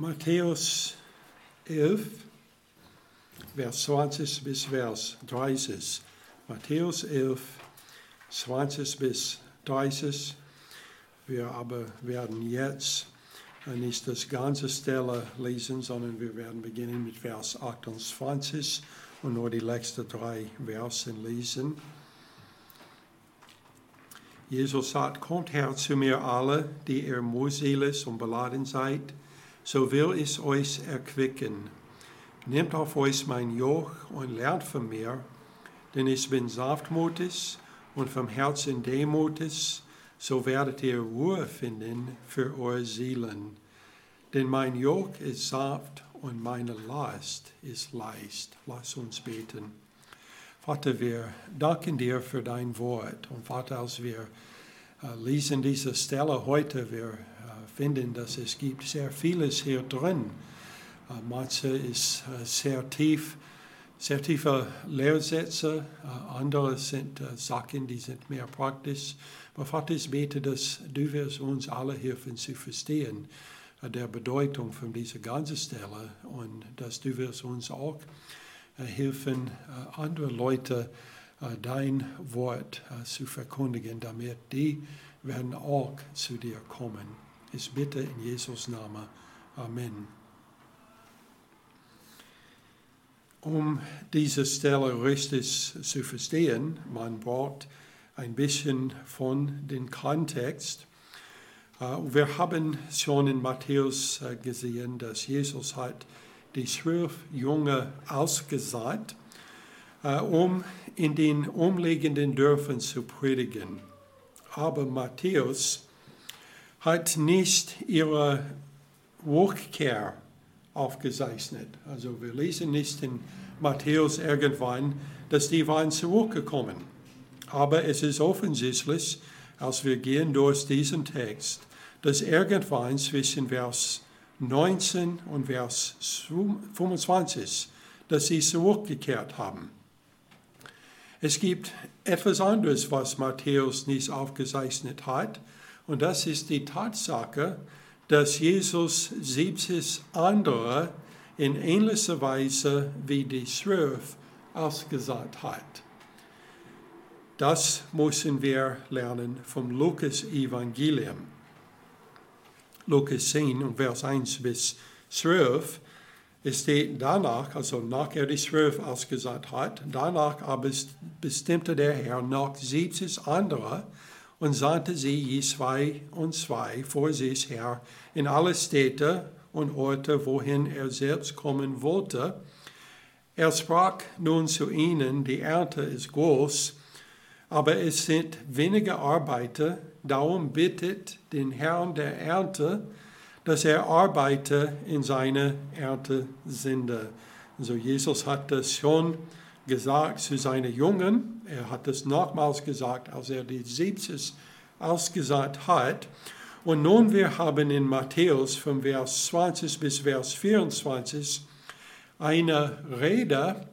Matthäus 11, Vers 20 bis Vers 30. Matthäus 11, 20 bis 30. Wir aber werden jetzt nicht das ganze Stelle lesen, sondern wir werden beginnen mit Vers 28 und nur die letzten drei Versen lesen. Jesus sagt, kommt her zu mir alle, die ihr mühselig und beladen seid, so will ich euch erquicken. Nehmt auf euch mein Joch und lernt von mir, denn ich bin sanftmutig und vom Herzen demutig, so werdet ihr Ruhe finden für eure Seelen. Denn mein Joch ist sanft und meine Last ist leicht. Lass uns beten. Vater, wir danken dir für dein Wort. Und Vater, als wir äh, lesen diese Stelle heute, wir finden, dass es gibt sehr vieles hier drin. Manche ist sehr tief, sehr tiefe Lehrsätze, andere sind äh, Sachen, die sind mehr praktisch. Aber Vater, ich bete, dass du wirst uns alle helfen zu verstehen, der Bedeutung von dieser ganzen Stelle und dass du wirst uns auch helfen, andere Leute dein Wort zu verkündigen, damit die werden auch zu dir kommen. Ich bitte in Jesus Namen. Amen. Um diese Stelle richtig zu verstehen, man braucht ein bisschen von dem Kontext. Wir haben schon in Matthäus gesehen, dass Jesus hat die zwölf Jünger ausgesagt, um in den umliegenden Dörfern zu predigen. Aber Matthäus hat nicht ihre Rückkehr aufgezeichnet. Also wir lesen nicht in Matthäus irgendwann, dass die waren zurückgekommen. Aber es ist offensichtlich, als wir gehen durch diesen Text, dass irgendwann zwischen Vers 19 und Vers 25, dass sie zurückgekehrt haben. Es gibt etwas anderes, was Matthäus nicht aufgezeichnet hat, und das ist die Tatsache, dass Jesus 70 andere in ähnlicher Weise wie die zwölf ausgesagt hat. Das müssen wir lernen vom Lukas-Evangelium. Lukas 10 und Vers 1 bis 12 es steht danach, also nach er die zwölf ausgesagt hat, danach aber bestimmte der Herr noch 70 andere und sandte sie je zwei und zwei vor sich her in alle Städte und Orte, wohin er selbst kommen wollte. Er sprach nun zu ihnen, die Ernte ist groß, aber es sind wenige Arbeiter, darum bittet den Herrn der Ernte, dass er arbeite in seine Ernte sende. Also Jesus hat das schon gesagt zu seinen Jungen. Er hat es nochmals gesagt, als er die 70 ausgesagt hat. Und nun wir haben in Matthäus von Vers 20 bis Vers 24 eine Rede,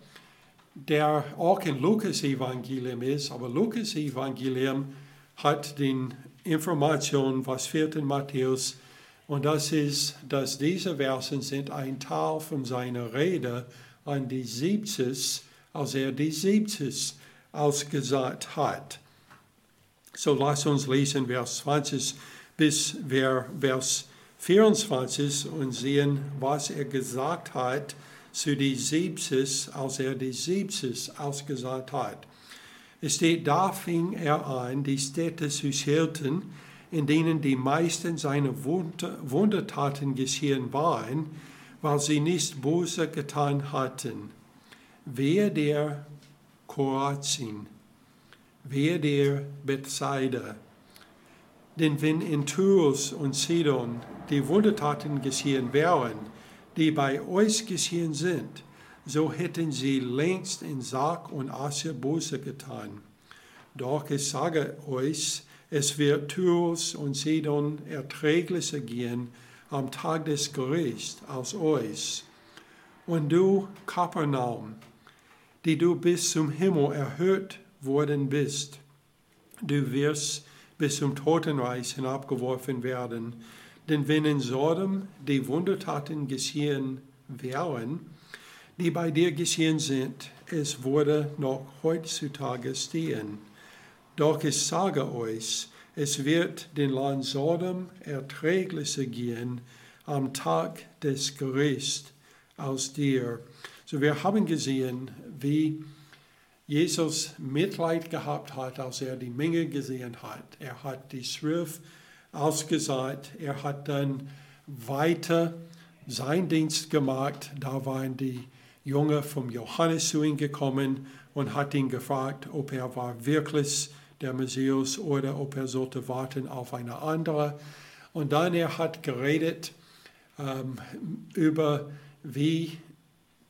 der auch in Lukas Evangelium ist, aber Lukas Evangelium hat die Information, was fehlt in Matthäus, und das ist, dass diese Versen sind ein Teil von seiner Rede an die 70, als er die 70 ausgesagt hat. So lass uns lesen Vers 20 bis Vers 24 und sehen, was er gesagt hat zu die 70, als er die 70 ausgesagt hat. Es steht, da fing er an, die Städte zu schelten, in denen die meisten seiner Wundertaten geschehen waren, weil sie nicht Böse getan hatten. Wehe der Korazin, wehe der Bethsaida. Denn wenn in Tyrus und Sidon die Wundertaten geschehen wären, die bei euch geschehen sind, so hätten sie längst in Sarg und Asche Buße getan. Doch ich sage euch, es wird Tyrus und Sidon erträglicher gehen am Tag des Gerichts als euch. Und du, Kapernaum, die du bis zum Himmel erhöht worden bist, du wirst bis zum Totenreich hinabgeworfen werden. Denn wenn in Sodom die Wundertaten geschehen wären, die bei dir geschehen sind, es würde noch heutzutage stehen. Doch ich sage euch, es wird den Land Sodom erträglicher gehen am Tag des Gerichts aus dir. So wir haben gesehen, wie Jesus Mitleid gehabt hat, als er die Menge gesehen hat. Er hat die Schrift ausgesagt, er hat dann weiter seinen Dienst gemacht. Da waren die Jünger vom Johannes zu ihm gekommen und hat ihn gefragt, ob er war wirklich der Messias oder ob er sollte warten auf eine andere. Und dann er hat geredet ähm, über wie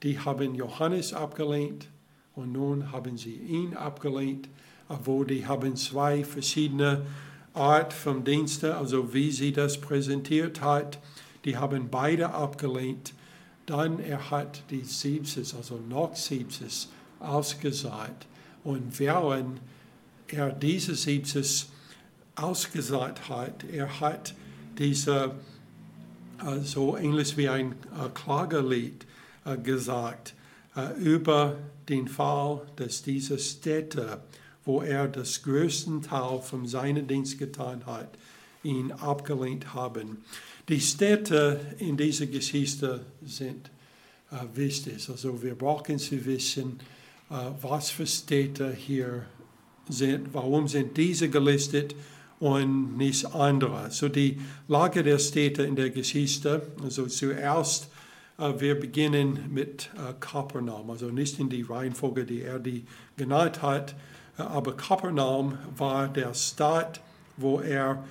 die haben Johannes abgelehnt und nun haben sie ihn abgelehnt, obwohl die haben zwei verschiedene Art von Dienste, also wie sie das präsentiert hat. Die haben beide abgelehnt. Dann er hat die Siebses, also noch Siebses, ausgesagt. Und während er diese Siebses ausgesagt hat, er hat diese, so ähnlich wie ein äh, Klagelied gesagt, über den Fall, dass diese Städte, wo er das größte Teil von seinem Dienst getan hat, ihn abgelehnt haben. Die Städte in dieser Geschichte sind äh, wichtig. Also wir brauchen zu wissen, äh, was für Städte hier sind, warum sind diese gelistet und nicht andere. So die Lage der Städte in der Geschichte, also zuerst äh, wir beginnen mit äh, Kapernaum, also nicht in die Reihenfolge, die er die genannt hat, äh, aber Kapernaum war der Stadt, wo er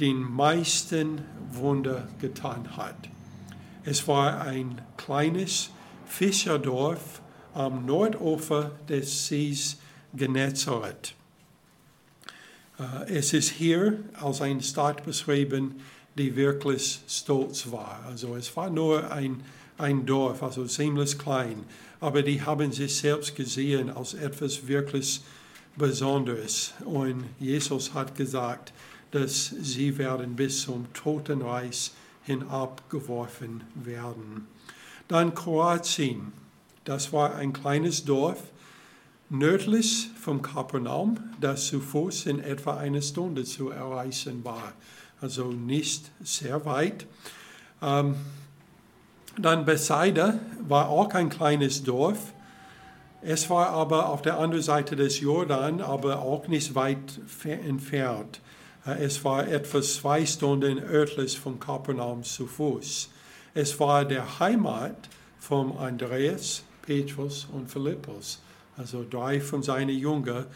den meisten Wunder getan hat. Es war ein kleines Fischerdorf am Nordufer des Sees Genezareth. Es ist hier als eine Stadt beschrieben, die wirklich stolz war. Also es war nur ein ein Dorf, also ziemlich klein, aber die haben sich selbst gesehen als etwas wirklich Besonderes. Und Jesus hat gesagt, dass sie werden bis zum Totenreich hinabgeworfen werden. Dann Kroatien. Das war ein kleines Dorf nördlich vom Kapernaum, das zu Fuß in etwa eine Stunde zu erreichen war. Also nicht sehr weit. Dann Bethsaida war auch ein kleines Dorf. Es war aber auf der anderen Seite des Jordan, aber auch nicht weit entfernt. Äh, es war etwa zwei Stunden östlich von Kapernaum zu Fuß. Es war der Heimat von Andreas, Petrus und Philippus. Also drei von seinen Jüngern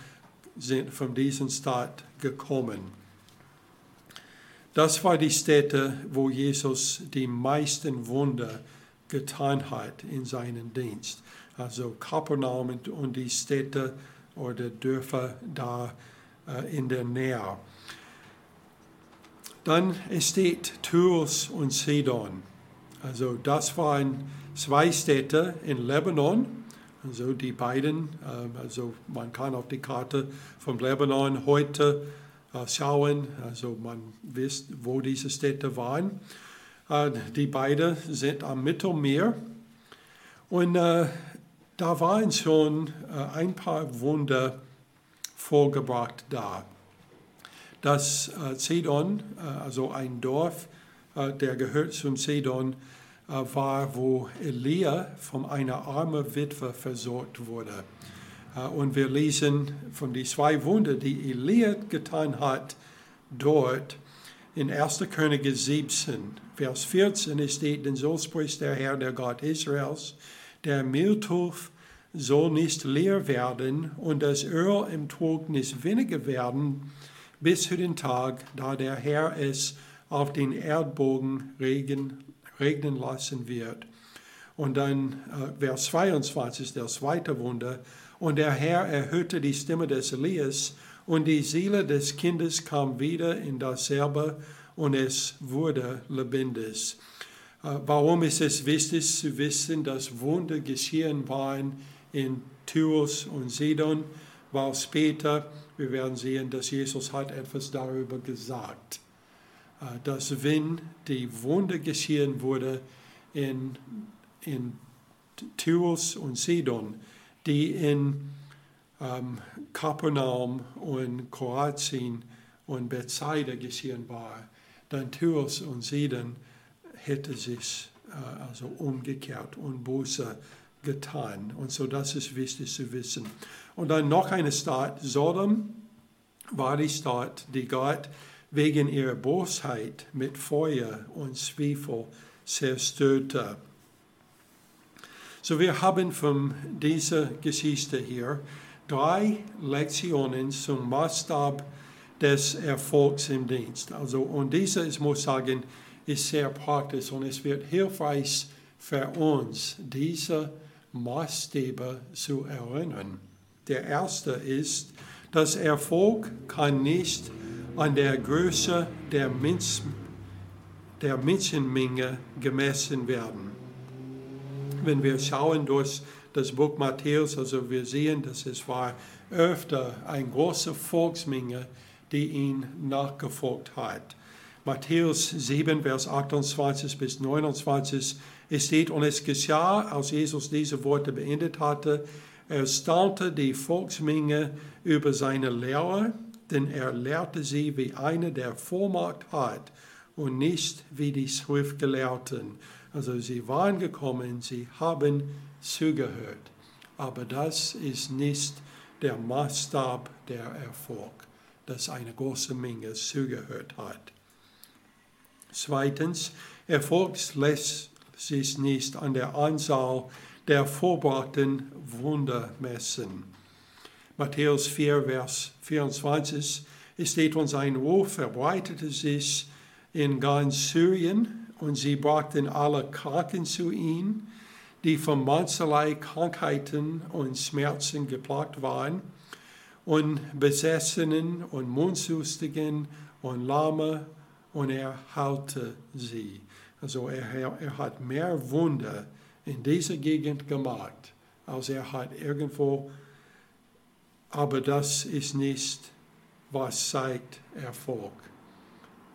sind von diesem Stadt gekommen. Das war die Stätte, wo Jesus die meisten Wunder getan hat in seinem Dienst. Also Kapernaum und die Städte oder Dörfer da äh, in der Nähe. Dann steht Tyrus und Sidon. Also das waren zwei Städte in Lebanon. Also die beiden, äh, also man kann auf die Karte von Lebanon heute schauen. Also man wisst, wo diese Städte waren. Äh, die beiden sind am Mittelmeer. Und äh, da waren schon äh, ein paar Wunder vorgebracht da. Das äh, Zedon, äh, also ein Dorf, der gehört zum Zedon, war, wo Elia von einer armen Witwe versorgt wurde. Und wir lesen von den zwei Wunder, die Elia getan hat, dort in 1. Könige 17, Vers 14 steht, denn so spricht der Herr, der Gott Israels, der Mehltopf soll nicht leer werden und das Öl im Trog nicht weniger werden, bis zu den Tag, da der Herr es auf den Erdbogen regnen lassen wird. Und dann äh, Vers 22, der zweite Wunder. Und der Herr erhöhte die Stimme des Elias und die Seele des Kindes kam wieder in dasselbe und es wurde lebendig. Äh, warum ist es wichtig zu wissen, dass Wunder geschehen waren in Tyrus und Sidon? Weil später, wir werden sehen, dass Jesus hat etwas darüber gesagt. äh, dass wenn die Wunder geschehen wurde in, in Tyrus und Sidon, die in ähm, Kapernaum und Kroatien und Bethsaida geschehen war, dann Tyrus und Sidon hätte sich äh, also umgekehrt und Buße getan. Und so das ist wichtig zu wissen. Und dann noch eine Stadt, Sodom war die Stadt, die Gott wegen ihrer Bosheit mit Feuer und Zwiebel zerstörte. So wir haben von dieser Geschichte hier drei Lektionen zum Maßstab des Erfolgs im Dienst. Also, und diese, ich muss sagen, ist sehr praktisch und es wird hilfreich für uns, diese Maßstäbe zu erinnern. Der erste ist, dass Erfolg kann nicht an der Größe der, Mensch, der Menschenmenge gemessen werden. Wenn wir schauen durch das Buch Matthäus, also wir sehen, dass es war öfter eine große Volksmenge, die ihn nachgefolgt hat. Matthäus 7, Vers 28 bis 29, es steht, und es geschah, als Jesus diese Worte beendet hatte, er staunte die Volksmenge über seine Lehre, denn er lehrte sie wie einer, der Vollmacht hat und nicht wie die Schriftgelehrten. Also sie waren gekommen, sie haben zugehört. Aber das ist nicht der Maßstab der Erfolg, dass eine große Menge zugehört hat. Zweitens, Erfolg lässt sich nicht an der Anzahl der vorbrachten Wunder messen. Matthäus 4, Vers 24, es steht uns, ein Ruf verbreitete sich in ganz Syrien und sie brachten alle Kranken zu ihm, die von mancherlei Krankheiten und Schmerzen geplagt waren, und Besessenen und Mundsustigen und Lahme, und er heilte sie. Also er, er hat mehr Wunder in dieser Gegend gemacht, als er hat irgendwo. Aber das ist nicht, was zeigt Erfolg.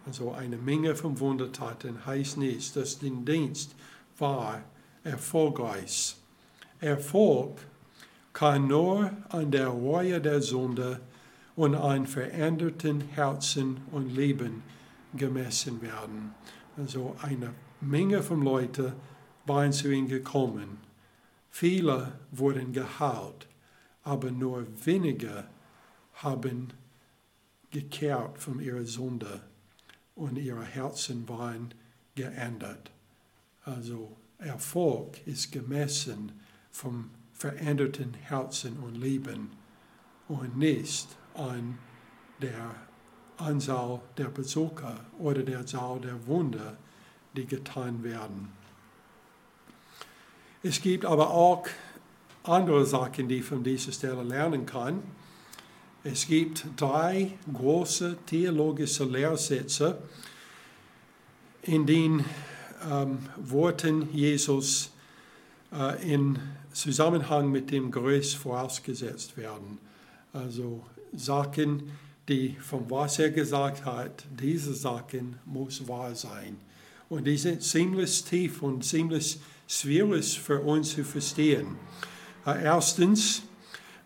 Also eine Menge von Wundertaten heißt nicht, dass der Dienst war erfolgreich. Erfolg kann nur an der Reue der Sünde und an veränderten Herzen und Leben gemessen werden. Also eine Menge von Leuten waren zu ihm gekommen. Viele wurden geheilt, aber nur wenige haben gekehrt von ihrer Sünde und ihre Herzen waren geändert. Also Erfolg ist gemessen vom veränderten Herzen und Leben und nicht an der Anzahl der Besucher oder der Zahl der Wunder, die getan werden. Es gibt aber auch andere Sachen, die von dieser Stelle lernen kann. Es gibt drei große theologische Lehrsätze, in denen ähm, Worten Jesus äh, in Zusammenhang mit dem Größ vorausgesetzt werden. Also Sachen, die vom was er gesagt hat, diese Sachen muss wahr sein. Und die sind ziemlich tief und ziemlich schwierig für uns zu verstehen. Äh, erstens,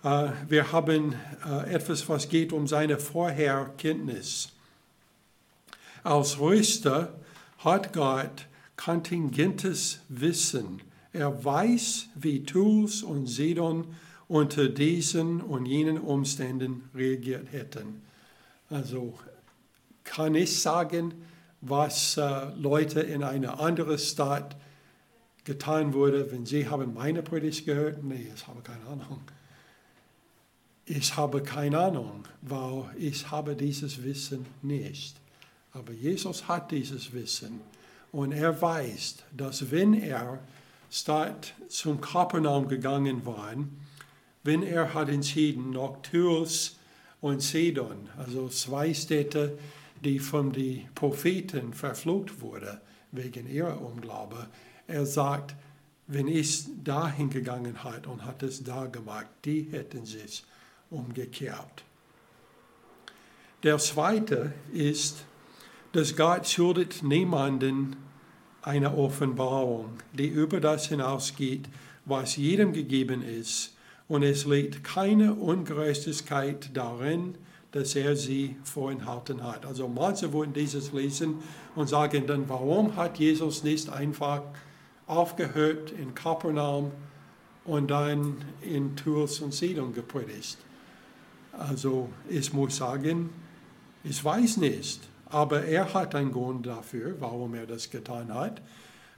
wir haben äh, etwas, was geht um seine Vorherkenntnis. Als Röster hat Gott kontingentes Wissen. Er weiß, wie Tools und Sidon unter diesen und jenen Umständen reagiert hätten. Also kann ich sagen, was äh, Leute in einer anderen Stadt getan wurde, wenn sie haben meine Predigt gehört? Nee, ich habe keine Ahnung. Ich habe keine Ahnung, weil ich habe dieses Wissen nicht. Aber Jesus hat dieses Wissen und er weiß, dass wenn er statt zum Kapernaum gegangen war, wenn er hat entschieden, nach und Sidon, also zwei Städte, die von den Propheten verflucht wurden wegen ihrer Unglaube. Er sagt, wenn ich dahin gegangen hat und hat es da gemacht, die hätten sich umgekehrt. Der zweite ist, dass Gott schuldet niemanden eine Offenbarung, die über das hinausgeht, was jedem gegeben ist. Und es liegt keine Ungerechtigkeit darin, dass er sie vorenthalten hat. Also manche würden dieses lesen und sagen dann, warum hat Jesus nicht einfach aufgehört in Kapernaum und dann in Tours und Sidon gepredigt? Also ich muss sagen, ich weiß nicht, aber er hat einen Grund dafür, warum er das getan hat.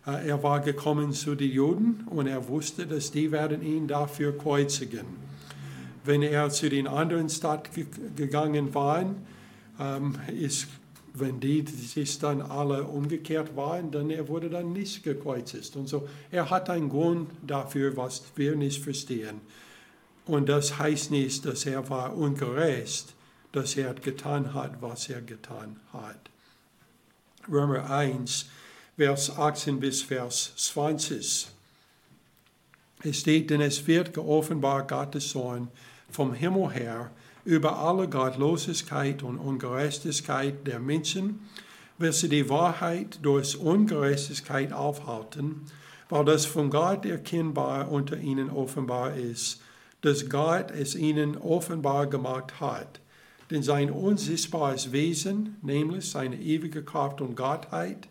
Äh, er war gekommen zu den Juden und er wusste, dass die werden ihn dafür kreuzigen. Wenn er zu den anderen Städten gegangen war, ähm, ist, wenn die sich dann alle umgekehrt waren, dann er wurde dann nicht gekreuzigt. Und so, er hat einen Grund dafür, was wir nicht verstehen. Und das heißt nicht, dass er war ungerecht, dass er getan hat, was er getan hat. Römer 1, Vers 18 bis Vers 20. Es steht, denn es wird geoffenbart Gottes Sohn vom Himmel her über alle Gottlosigkeit und Ungerechtigkeit der Menschen, welche die Wahrheit durch Ungerechtigkeit aufhalten, weil das von Gott erkennbar unter ihnen offenbar ist, dass Gott es ihnen offenbar gemacht hat. Denn sein unsichtbares Wesen, nämlich seine ewige Kraft und Gottheit,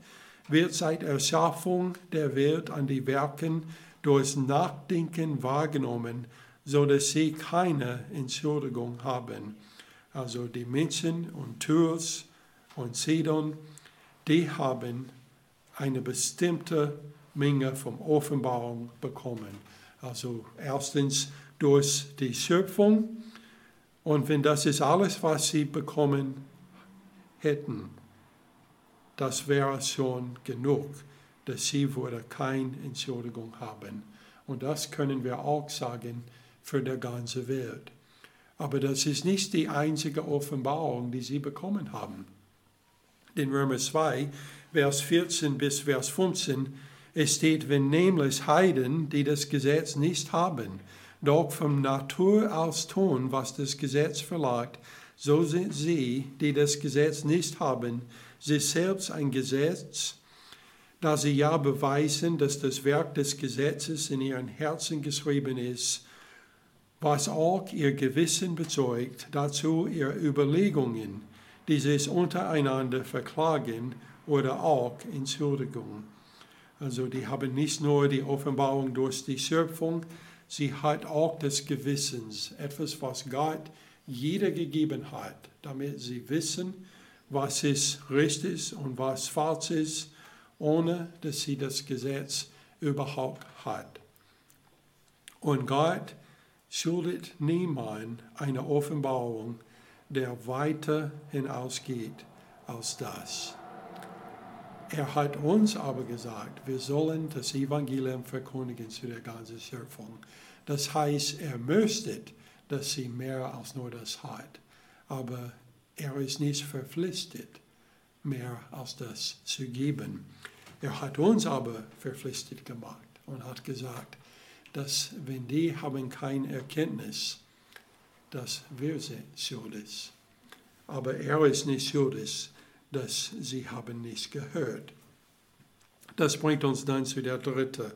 wird seit Erschaffung der Welt an die Werken durch Nachdenken wahrgenommen, so dass sie keine Entschuldigung haben. Also die Menschen und Tours und Sidon, die haben eine bestimmte Menge von Offenbarung bekommen. Also erstens durch die Schöpfung. Und wenn das ist alles, was sie bekommen hätten, das wäre schon genug, dass sie würde keine Entschuldigung haben. Und das können wir auch sagen für die ganze Welt. Aber das ist nicht die einzige Offenbarung, die sie bekommen haben. In Römer 2, Vers 14 bis Vers 15, es steht, wenn nämlich Heiden, die das Gesetz nicht haben, doch vom Natur aus tun, was das Gesetz verlangt, so sind sie, die das Gesetz nicht haben, sich selbst ein Gesetz, da sie ja beweisen, dass das Werk des Gesetzes in ihren Herzen geschrieben ist, was auch ihr Gewissen bezeugt, dazu ihre Überlegungen, die sich untereinander verklagen oder auch Entschuldigung. Also die haben nicht nur die Offenbarung durch die Schöpfung, sie hat auch des Gewissens, etwas, was Gott jeder gegeben hat, damit sie wissen, was ist richtig und was falsch ist, ohne dass sie das Gesetz überhaupt hat. Und Gott schuldet niemand eine Offenbarung, der weiter hinausgeht als das. Er hat uns aber gesagt, wir sollen das Evangelium verkündigen zu der ganzen Schöpfung. Das heißt, er möchte, dass sie mehr als nur das hat. Aber er ist nicht verpflichtet, mehr als das zu geben. Er hat uns aber verpflichtet gemacht und hat gesagt, dass wenn die haben keine Erkenntnis, dass wir sind schuldig. Aber er ist nicht schuldig, dass sie haben nicht gehört. Das bringt uns dann zu der dritte.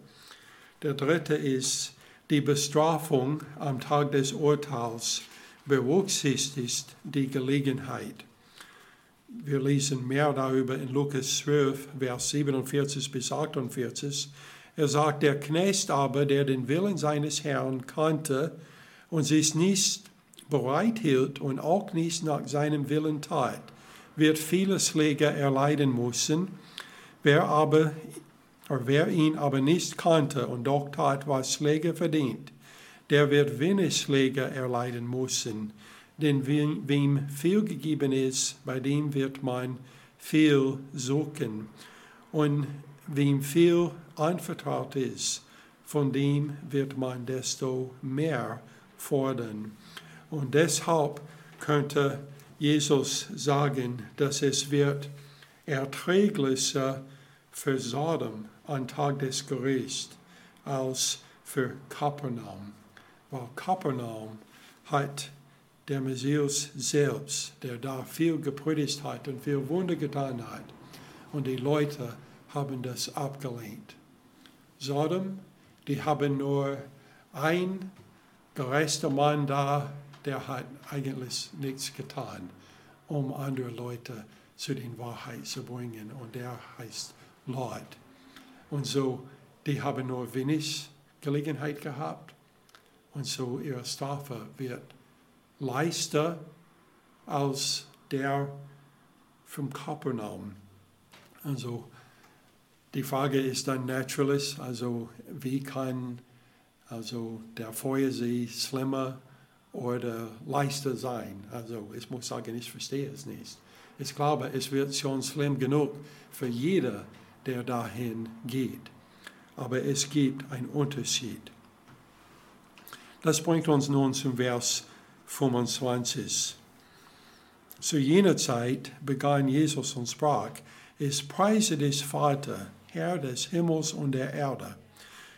Der dritte ist die Bestrafung am Tag des Urteils berücksichtigt die Gelegenheit. Wir lesen mehr darüber in Lukas 12, Vers 47 bis 48. Er sagt, der Knecht aber, der den Willen seines Herrn kannte und sich nicht bereit hielt und auch nicht nach seinem Willen tat, wird viele Schläge erleiden müssen. Wer aber wer ihn aber nicht kannte und doch tat, was Schläge verdient, der wird wenig Schläge erleiden müssen. Denn wem viel gegeben ist, bei dem wird man viel suchen. Und wem viel anvertraut ist, von dem wird man desto mehr fordern. Und deshalb könnte Jesus sagen, dass es wird erträglicher für Sodom am Tag des Gerichts als für Kapernaum weil Kapernaum hat der Messias selbst, der da viel gepredigt hat und viel Wunder getan hat. Und die Leute haben das abgelehnt. Sodom, die haben nur ein gerechter Mann da, der hat eigentlich nichts getan, um andere Leute zu den Wahrheit zu bringen. Und der heißt Lot. Und so, die haben nur wenig Gelegenheit gehabt. Und so ihre Strafe wird leichter als der vom Kapernaum. Also die Frage ist dann natürlich, also wie kann also der Feuersee schlimmer oder leichter sein? Also ich muss sagen, ich verstehe es nicht. Ich glaube, es wird schon schlimm genug für jeder, der dahin geht. Aber es gibt einen Unterschied. Das bringt uns nun zum Vers 25. Zu jener Zeit begann Jesus und sprach, ich preise dich, Vater, Herr des Himmels und der Erde,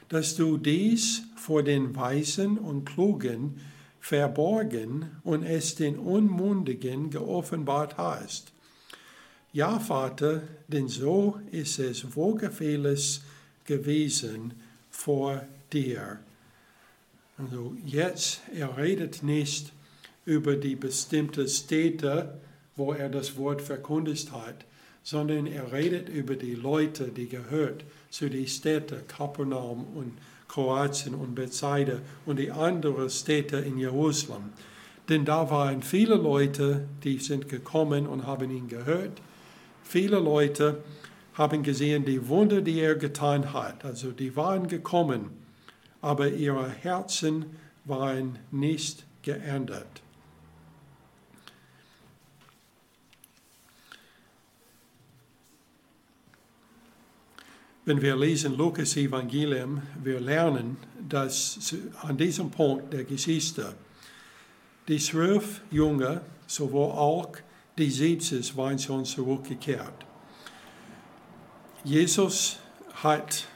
dass du dies vor den Weisen und Klugen verborgen und es den Unmundigen geoffenbart hast. Ja, Vater, denn so ist es wohlgefällig gewesen vor dir. Also jetzt, er redet nicht über die bestimmte Städte, wo er das Wort verkündigt hat, sondern er redet über die Leute, die gehört zu den Städten Kapernaum und Kroatien und Bethsaida und die anderen Städte in Jerusalem. Denn da waren viele Leute, die sind gekommen und haben ihn gehört. Viele Leute haben gesehen die Wunder, die er getan hat. Also die waren gekommen, aber ihre Herzen waren nicht geändert. Wenn wir lesen Lukas Evangelium, wir lernen, dass an diesem Punkt der Geschichte die zwölf Jünger, sowohl auch die siebzehn, waren schon zurückgekehrt. Jesus hat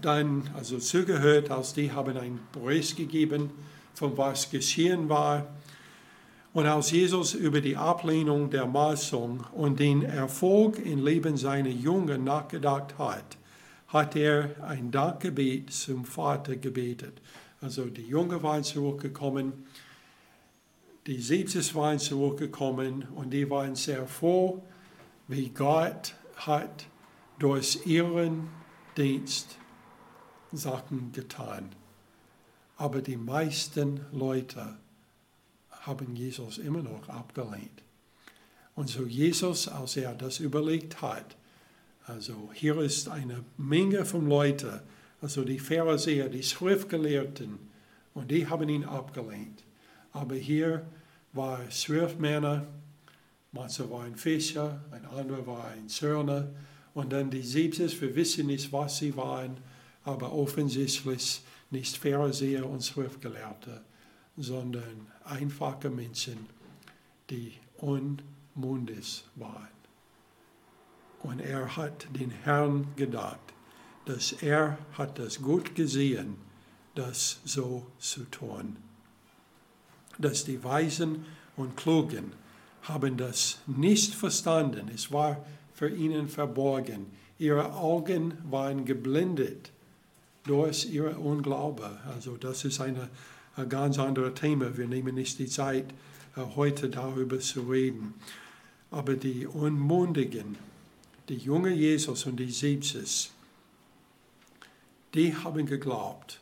dann also zugehört, als die haben einen Bericht gegeben, von was geschehen war. Und als Jesus über die Ablehnung der Maßung und den Erfolg im Leben seiner Jünger nachgedacht hat, hat er ein Dankgebet zum Vater gebetet. Also die Jungen waren zurückgekommen, die Siebzig waren zurückgekommen und die waren sehr froh, wie Gott hat durch ihren Dienst Sachen getan. Aber die meisten Leute haben Jesus immer noch abgelehnt. Und so Jesus, als er das überlegt hat, also hier ist eine Menge von Leuten, also die Pharisäer, die Schriftgelehrten, und die haben ihn abgelehnt. Aber hier waren zwölf Männer, manche waren Fischer, ein anderer war ein Zörner, und dann die siebzig, wir wissen nicht, was sie waren, aber offensichtlich nicht Pharisäer und Schriftgelehrte, sondern einfache Menschen, die unmundig waren. Und er hat den Herrn gedacht, dass er hat das gut gesehen, das so zu tun. Dass die Weisen und Klugen haben das nicht verstanden. Es war für ihnen verborgen. Ihre Augen waren geblendet durch ihre Unglaube. Also das ist ein ganz anderes Thema. Wir nehmen nicht die Zeit, äh, heute darüber zu reden. Aber die Unmundigen, die junge Jesus und die 70, die haben geglaubt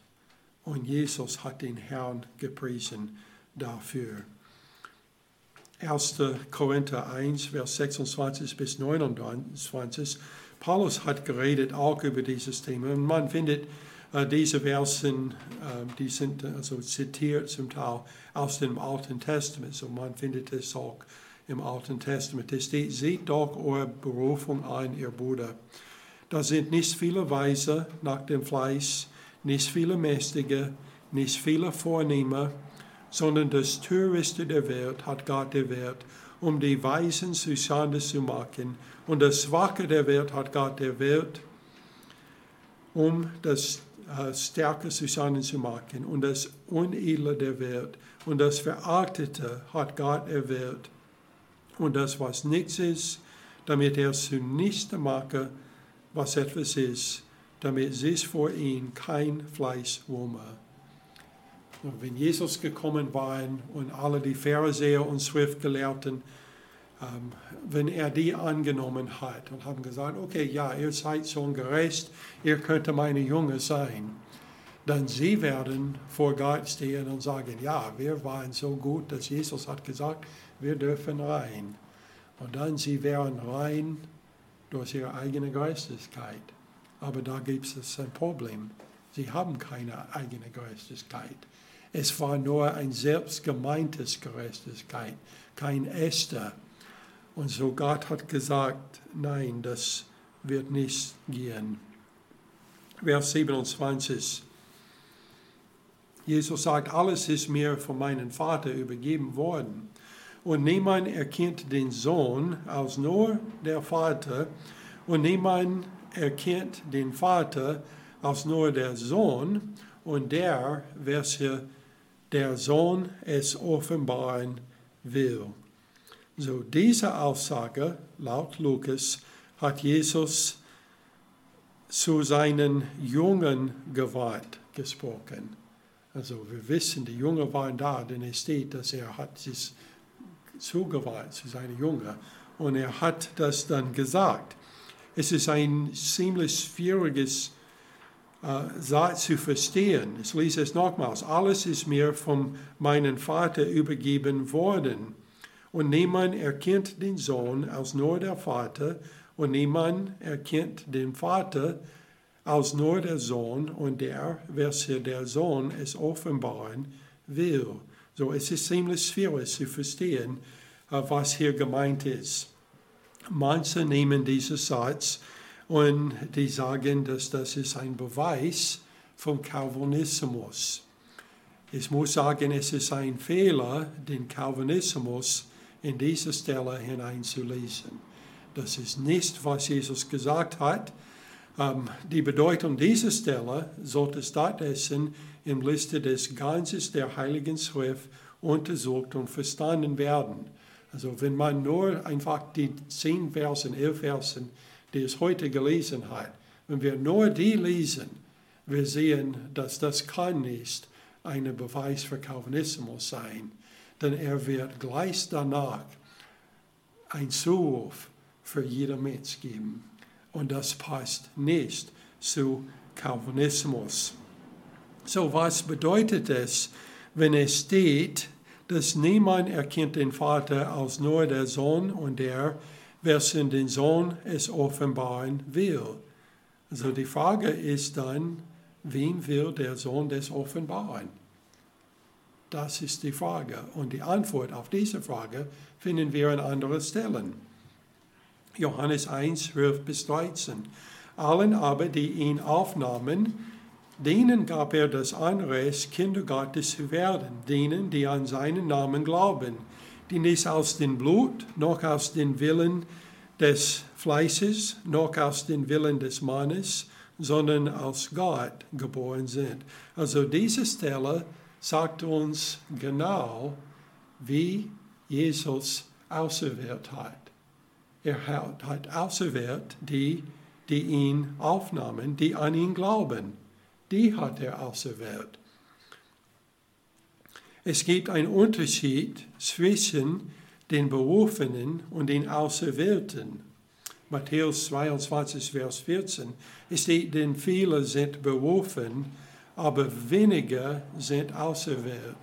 und Jesus hat den Herrn gepriesen dafür. 1. Korinther 1, Vers 26 bis 29. Paulus hat geredet auch über dieses Thema und man findet äh, diese Versen, äh, die sind also zitiert zum Teil aus dem Alten Testament, so man findet es auch im Alten Testament. Es steht, seht doch eure Berufung ein, ihr Bruder. Da sind nicht viele Weise nach dem Fleisch, nicht viele Mächtige, nicht viele Vornehmer, sondern das Törichte der Welt hat Gott erwählt, um die Weisen zu Schande zu machen. Und das Schwache der Welt hat Gott erwählt, um das äh, stärker zusammenzumachen und das Unedle der Welt und das Verachtete hat Gott erwählt und das, was nichts ist, damit er zunichte mache, was etwas ist, damit sie vor ihm kein Fleisch wumme. Wenn Jesus gekommen war und alle die Pharisäer und Schriftgelehrten, ähm, wenn er die angenommen hat und haben gesagt, okay, ja, ihr seid schon gerecht, ihr könnt meine Jünger sein, dann sie werden vor Gott stehen und sagen, ja, wir waren so gut, dass Jesus hat gesagt, wir dürfen rein. Und dann sie wären rein durch ihre eigene Geistigkeit. Aber da gibt es ein Problem. Sie haben keine eigene Gerechtigkeit. Es war nur ein selbstgemeintes Gerechtigkeit, kein echter. Und so Gott hat gesagt, nein, das wird nicht gehen. Vers 27. Jesus sagt, alles ist mir von meinem Vater übergeben worden. Und niemand erkennt den Sohn als nur der Vater. Und niemand erkennt den Vater als nur der Sohn. Und der, welcher der Sohn es offenbaren will. So diese Aussage, laut Lukas, hat Jesus zu seinen Jungen gewandt gesprochen. Also wir wissen, die Jungen waren da, denn es steht, dass er hat sich zugewandt zu seinen Jungen und er hat das dann gesagt. Es ist ein ziemlich schwieriges äh, Satz zu verstehen. Ich lese es nochmals. Alles ist mir von meinem Vater übergeben worden. Und niemand erkennt den Sohn als nur der Vater, und niemand erkennt den Vater als nur der Sohn und der, welcher der Sohn es offenbaren will. So es ist ziemlich schwierig zu verstehen, was hier gemeint ist. Manche nehmen diesen Satz und die sagen, dass das ist ein Beweis vom Calvinismus. Ich muss sagen, es ist ein Fehler, den Calvinismus in diese Stelle hineinzulesen. Das ist nicht, was Jesus gesagt hat. Ähm, die Bedeutung dieser Stelle sollte stattdessen im Liste des Ganzes der Heiligen Schrift untersucht und verstanden werden. Also wenn man nur einfach die zehn Versen, elf Versen, die es heute gelesen hat, wenn wir nur die lesen, wir sehen, dass das kann nicht ein Beweis für Calvinismus sein denn er wird gleich danach ein Zuruf für jeden Mensch geben. Und das passt nicht zu Calvinismus. So, was bedeutet es, wenn es steht, dass niemand erkennt den Vater als nur der Sohn und der, wessen den Sohn es offenbaren will? Also die Frage ist dann, wem will der Sohn das offenbaren? Das ist die Frage. Und die Antwort auf diese Frage finden wir an anderen Stellen. Johannes 1, 12 bis 13. Allen aber, die ihn aufnahmen, denen gab er das Anrecht, Kinder Gottes zu werden, denen, die an seinen Namen glauben, die nicht aus dem Blut, noch aus dem Willen des Fleißes, noch aus dem Willen des Mannes, sondern aus Gott geboren sind. Also diese Stelle sagt uns genau, wie Jesus auserwählt hat. Er hat auserwählt die, die ihn aufnahmen, die an ihn glauben. Die hat er auserwählt. Es gibt einen Unterschied zwischen den Berufenen und den Auserwählten. Matthäus 22, Vers 14. Es steht, denn viele sind berufen, aber wenige sind auserwählt.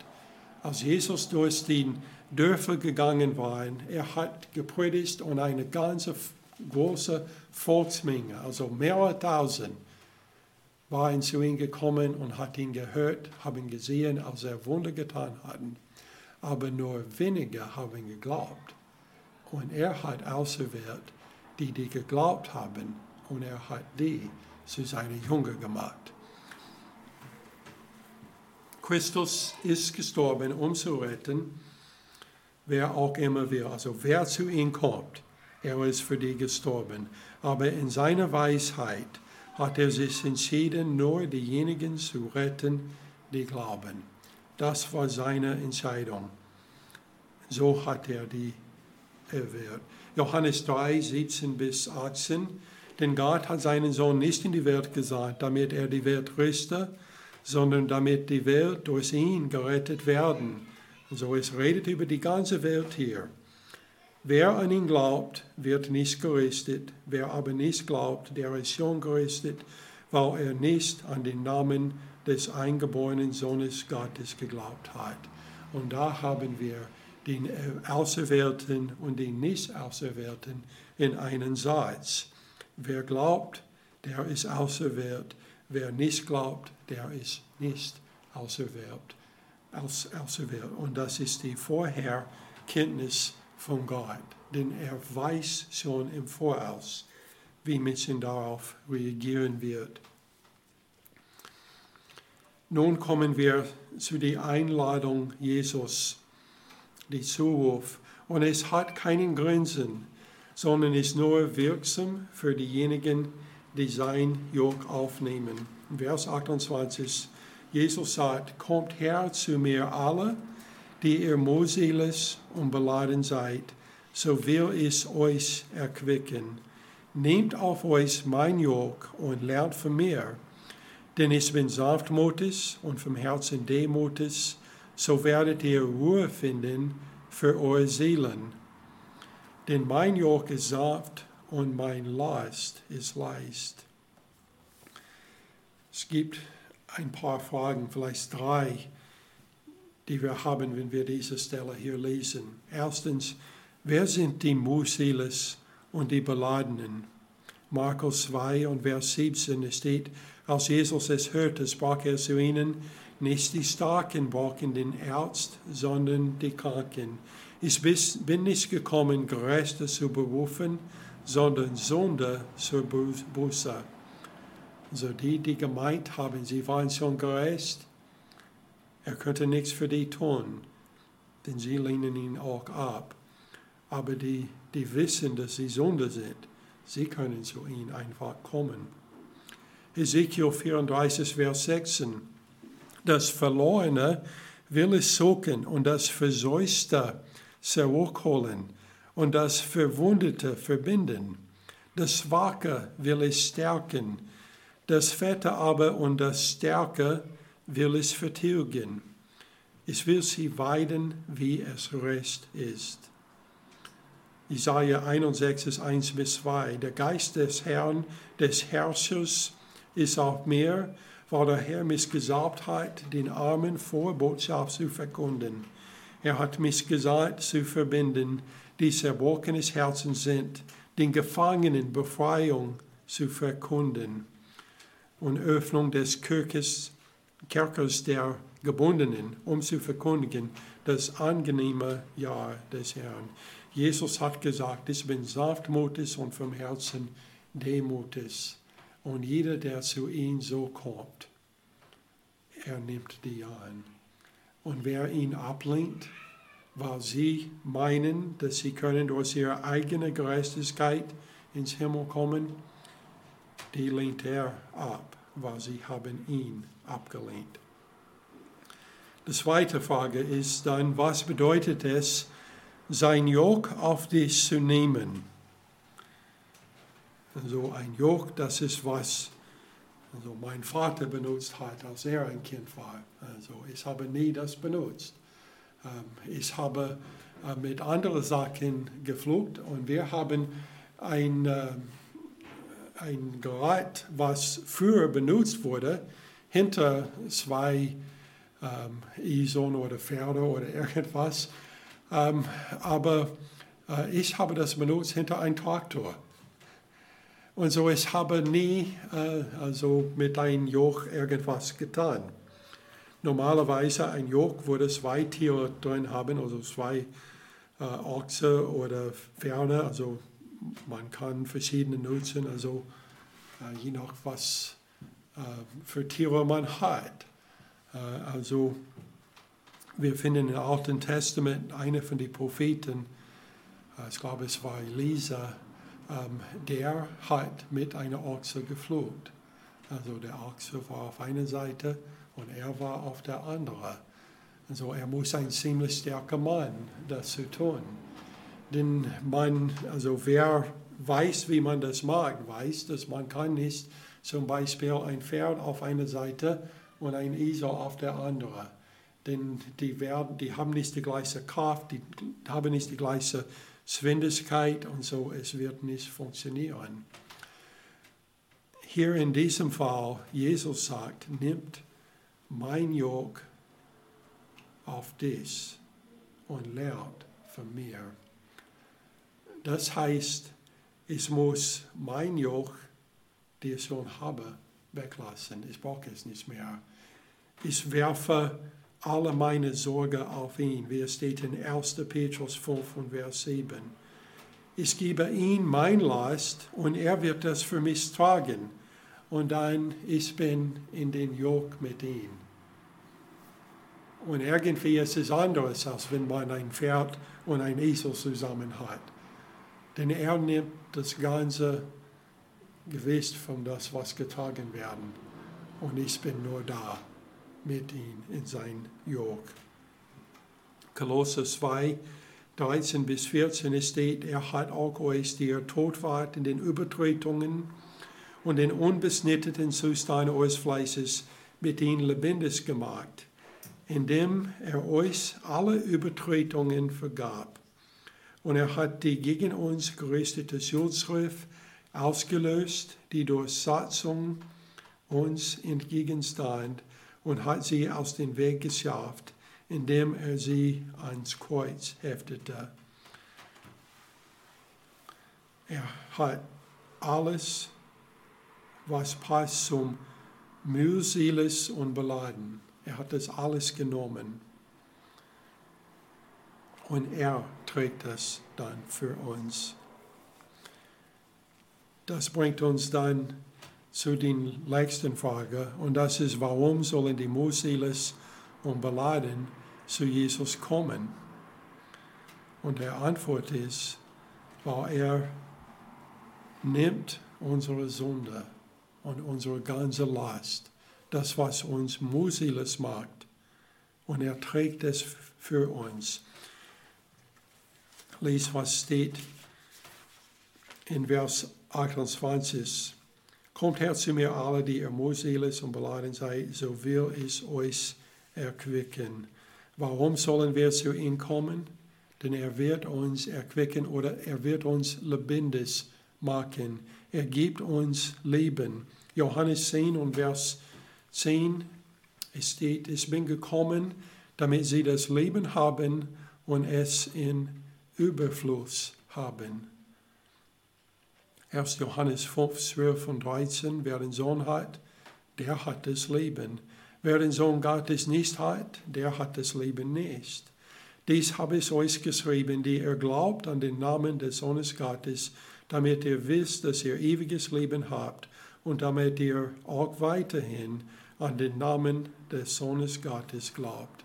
Als Jesus durch die Dörfer gegangen war, er hat gepredigt und eine ganze große Volksmenge, also mehrere tausend, waren zu ihm gekommen und hat ihn gehört, haben gesehen, als er Wunder getan hat. Aber nur wenige haben geglaubt. Und er hat auserwählt, die, die geglaubt haben, und er hat die zu seinen Jünger gemacht. Christus ist gestorben, um zu retten, wer auch immer will. Also wer zu ihm kommt, er ist für die gestorben. Aber in seiner Weisheit hat er sich entschieden, nur diejenigen zu retten, die glauben. Das war seine Entscheidung. So hat er die erwählt. Johannes 3, 17 bis 18. Denn Gott hat seinen Sohn nicht in die Welt gesandt, damit er die Welt rüste, sondern damit die Welt durch ihn gerettet werden. So es redet über die ganze Welt hier. Wer an ihn glaubt, wird nicht gerüstet. Wer aber nicht glaubt, der ist schon gerüstet, weil er nicht an den Namen des eingeborenen Sohnes Gottes geglaubt hat. Und da haben wir den Auserwählten und den Nicht-Auserwählten in einen Satz. Wer glaubt, der ist auserwählt. Wer nicht glaubt, der ist nicht auserwählt. Auserwählt. Und das ist die Vorherkenntnis von Gott, denn er weiß schon im Voraus, wie Menschen darauf reagieren wird. Nun kommen wir zu der Einladung Jesus, die Zuruf. Und es hat keinen Grenzen, sondern ist nur wirksam für diejenigen, die sein Jog aufnehmen. Vers 28, Jesus sagt, kommt her zu mir alle, die ihr mühselig und beladen seid, so will ich euch erquicken. Nehmt auf euch mein Jog und lernt von mir, denn ich bin sanftmutig und vom Herzen demutig, so werdet ihr Ruhe finden für eure Seelen. Denn mein Jog ist sanft und mein Last ist leicht. Es gibt ein paar Fragen, vielleicht drei, die wir haben, wenn wir diese Stelle hier lesen. Erstens, wer sind die Musiles und die Beladenen? Markus 2 und Vers 17 steht, als Jesus es hörte, sprach er zu ihnen, nicht die Starken brauchen den Arzt, sondern die Kranken. Ich bin nicht gekommen, Gerechte zu berufen, sondern Sünder zur Buße. Also die, die gemeint haben, sie waren schon gerecht, er könnte nichts für die tun, denn sie lehnen ihn auch ab. Aber die, die wissen, dass sie Sünder sind, sie können zu ihm einfach kommen. Ezekiel 34, Vers 16. Das Verlorene will es suchen und das Verseuchte zurückholen und das Verwundete verbinden. Das Schwache will es stärken, das Fette aber und das Stärke will es vertilgen. Ich will sie weiden, wie es recht ist. Isaiah 61, 1 bis 2. Der Geist des Herrn, des Herrschers, ist auf mir, weil der Herr hat, den Armen vor Botschaft zu verkunden. Er hat mich gesagt, zu verbinden, die zerbrochenes Herzen sind, den Gefangenen Befreiung zu verkunden und Öffnung des Kirches Kerkers der Gebundenen, um zu verkündigen das angenehme Jahr des Herrn. Jesus hat gesagt, ich bin sanftmutig und vom Herzen demutig. Und jeder, der zu ihm so kommt, er nimmt die an. Und wer ihn ablehnt, weil sie meinen, dass sie können durch ihre eigene Gerechtigkeit ins Himmel kommen, die lehnt er ab, weil sie haben ihn abgelehnt. Die zweite Frage ist dann, was bedeutet es, sein Jog auf dich zu nehmen? Also ein Jog, das ist was also mein Vater benutzt hat, als er ein Kind war. Also ich habe nie das benutzt. Ich habe äh, mit anderen Sachen geflucht und wir haben ein, ein Gerät, was früher benutzt wurde, hinter zwei ähm, Eseln oder Pferde oder irgendwas. Ähm, aber äh, ich habe das benutzt hinter einem Traktor. Und so, ich habe nie äh, also mit einem Joch irgendwas getan. Normalerweise ein Joch würde zwei Tiere drin haben, also zwei äh, Ochse oder Pferde. Also man kann verschiedene nutzen, also äh, je nach was äh, für Tiere man hat. Äh, also wir finden im Alten Testament einer von den Propheten, äh, ich glaube es war Elisa, ähm, der hat mit einer Ochse geflucht. Also der Ochse war auf einer Seite und er war auf der anderen. Also er muss ein ziemlich starker Mann, das zu tun. Denn man, also wer weiß, wie man das mag, weiß, dass man kann nicht zum Beispiel ein Pferd auf einer Seite und ein Esel auf der anderen. Denn die, werden, die haben nicht die gleiche Kraft, die haben nicht die gleiche Geschwindigkeit und so, es wird nicht funktionieren. Hier in diesem Fall, Jesus sagt, nimmt mein Jog auf dich und lernt von mir. Das heißt, ich muss mein Joch, die ich schon habe, weglassen. Ich brauche es nicht mehr. Ich werfe alle meine Sorge auf ihn, wie es steht in 1. Petrus 5 und Vers 7. Ich gebe ihm mein Last und er wird das für mich tragen. Und dann ich bin in den Jog mit ihm. Und irgendwie ist es anders, als wenn man ein Pferd und ein Esel zusammen hat. Denn er nimmt das ganze Gewicht von das, was getragen werden. Und ich bin nur da mit ihm in sein Jog. Kolosser 2, 13 bis 14 steht, er hat auch euch, die ihr tot wart in den Übertretungen und den unbesnitteten Zustand eures Fleißes, mit ihnen lebendig gemacht, indem er euch alle Übertretungen vergab und er hat die gegen uns gerichtete Schuldschrift ausgelöst, die durch Satzung uns entgegenstand und hat sie aus dem Weg geschafft, indem er sie ans Kreuz heftete. Er hat alles, was passt zum mühseliges und beladen. Er hat das alles genommen und er trägt das dann für uns. Das bringt uns dann zu der nächsten Frage und das ist, warum sollen die Musiles und Beladen zu Jesus kommen? Und die Antwort ist, weil er nimmt unsere Sünde und unsere ganze Last, das was uns Musiles macht, und er trägt es für uns lese, was steht in Vers 28. Kommt her zu mir alle, die ihr mühselig und beladen seid, so will ich euch erquicken. Warum sollen wir zu ihm kommen? Denn er wird uns erquicken oder er wird uns lebendig machen. Er gibt uns Leben. Johannes 10 und Vers 10 es steht, ich bin gekommen, damit sie das Leben haben und es in Überfluss haben. 1. Johannes 5, 12 und 13, wer den Sohn hat, der hat das Leben. Wer den Sohn Gottes nicht hat, der hat das Leben nicht. Dies habe ich euch geschrieben, die ihr glaubt an den Namen des Sohnes Gottes, damit ihr wisst, dass ihr ewiges Leben habt und damit ihr auch weiterhin an den Namen des Sohnes Gottes glaubt.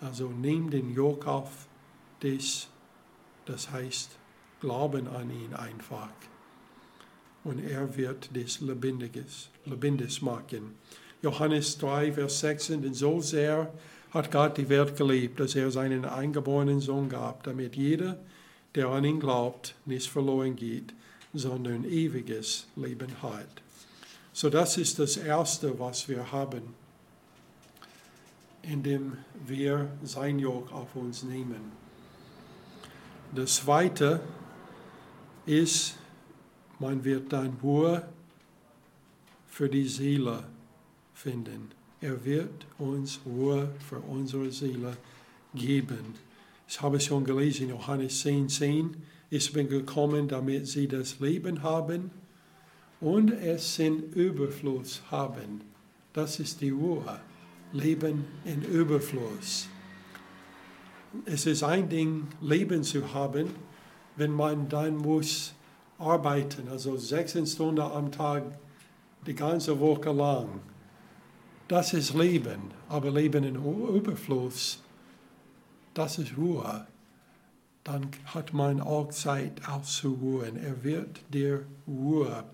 Also nehmt den Jog auf dich das heißt, glauben an ihn einfach. Und er wird des Lebendiges, Lebendiges machen. Johannes 3, Vers 16, denn so sehr hat Gott die Welt geliebt, dass er seinen eingeborenen Sohn gab, damit jeder, der an ihn glaubt, nicht verloren geht, sondern ewiges Leben hat. So das ist das Erste, was wir haben, indem wir sein Jog auf uns nehmen. Das Zweite ist, man wird dann Ruhe für die Seele finden. Er wird uns Ruhe für unsere Seele geben. Ich habe schon gelesen, Johannes 10, 10. Ich bin gekommen, damit sie das Leben haben und es in Überfluss haben. Das ist die Ruhe. Leben in Überfluss es ist ein Ding, Leben zu haben, wenn man dann muss arbeiten, also 16 Stunden am Tag, die ganze Woche lang. Das ist Leben, aber Leben in Überfluss, das ist Ruhe. Dann hat man auch Zeit auszuruhen. Er wird dir Ruhe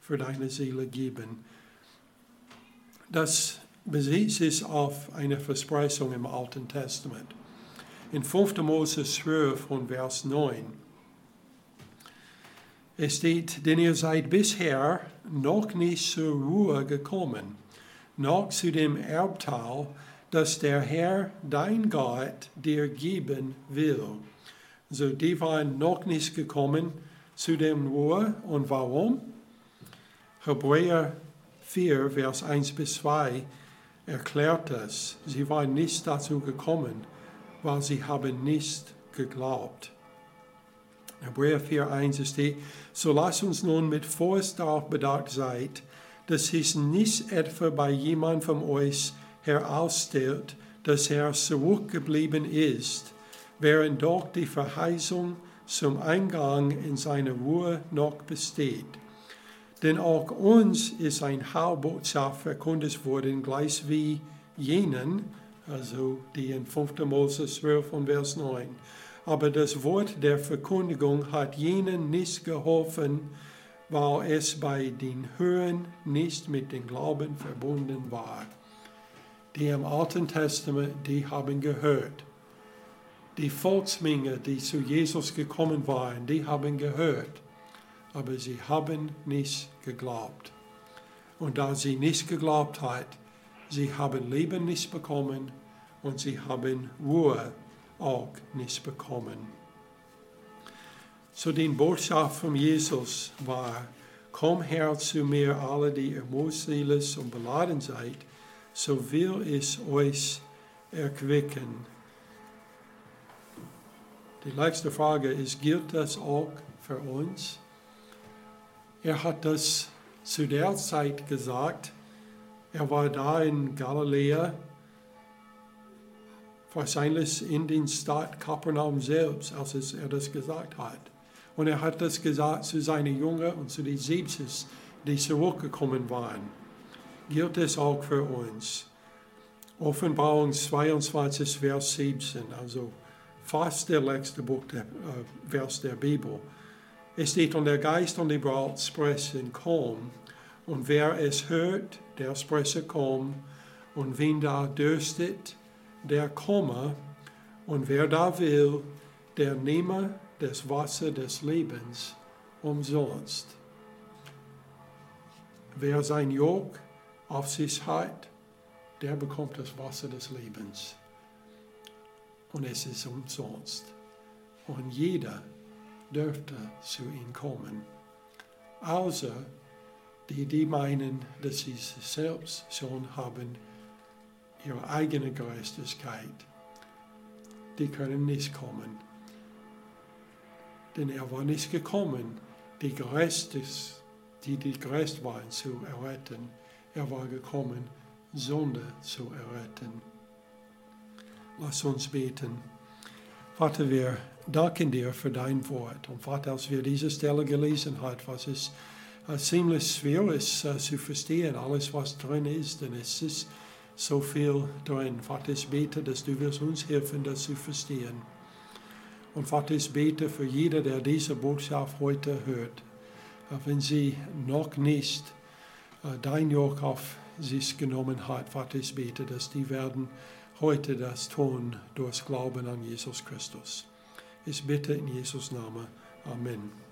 für deine Seele geben. Das bezieht sich auf eine Versprechung im Alten Testament. In 5. Mose 12 und Vers 9 es steht, denn ihr seid bisher noch nicht zur Ruhe gekommen, noch zu dem Erbteil, das der Herr, dein Gott, dir geben will. So, die waren noch nicht gekommen zu dem Ruhe. Und warum? Hebräer 4, Vers 1 bis 2 erklärt das. Sie waren nicht dazu gekommen, weil sie haben nicht geglaubt. Hebräer 4, 1 steht, so lasst uns nun mit Vorsicht darauf bedacht sein, dass es nicht etwa bei jemand von euch herausstellt, dass er zurückgeblieben ist, während doch die Verheißung zum Eingang in seine Ruhe noch besteht. Denn auch uns ist ein Heilbotschaft verkündet worden, gleich wie jenen, also die in 5. Mose 12 und Vers 9. Aber das Wort der Verkündigung hat jenen nicht geholfen, weil es bei den Hören nicht mit dem Glauben verbunden war. Die im Alten Testament, die haben gehört. Die Volksmenge, die zu Jesus gekommen waren, die haben gehört, aber sie haben nicht geglaubt. Und da sie nicht geglaubt hat, sie haben Leben nicht bekommen und sie haben Ruhe auch nicht bekommen. So die Botschaft von Jesus war, komm her zu mir, alle, die ihr mühselig und beladen seid, so will ich euch erquicken. Die letzte Frage ist, gilt das auch für uns? Er hat das zu der Zeit gesagt. Er war da in Galiläa wahrscheinlich in den Stadt Kapernaum selbst, als er das gesagt hat. Und er hat das gesagt zu seinen Jüngern und zu den 70, die zurückgekommen waren. Gilt es auch für uns. Offenbarung 22, Vers 17, also fast der letzte Buch der, äh, Vers der Bibel. Es steht, und der Geist und die Braut sprechen, komm. Und wer es hört, der spreche, komm. Und wen da dürstet, der komme, und wer da will, der nehme das Wasser des Lebens umsonst. Wer sein Jog auf sich hat, der bekommt das Wasser des Lebens. Und es ist umsonst. Und jeder dürfte zu ihm kommen. Außer die, die meinen, dass sie selbst schon haben ihre eigene Gerechtigkeit, die können nicht kommen. Denn er war nicht gekommen, die Gerechtes, die, die gerecht waren, zu erretten. Er war gekommen, Sünde zu erretten. Lass uns beten. Vater, wir danken dir für dein Wort. Und Vater, als wir diese Stelle gelesen haben, was uh, ziemlich schwer ist uh, zu verstehen, alles was drin ist, denn es ist so viel drin. Vater, ich bete, dass du wirst uns helfen, das zu verstehen. Und Vater, ich bete für jeder, der diese Botschaft heute hört, wenn sie noch nicht äh, dein Joch auf sich genommen hat, Vater, ich bete, dass die werden heute das tun durch Glauben an Jesus Christus. Ich bitte in Jesus Namen. Amen.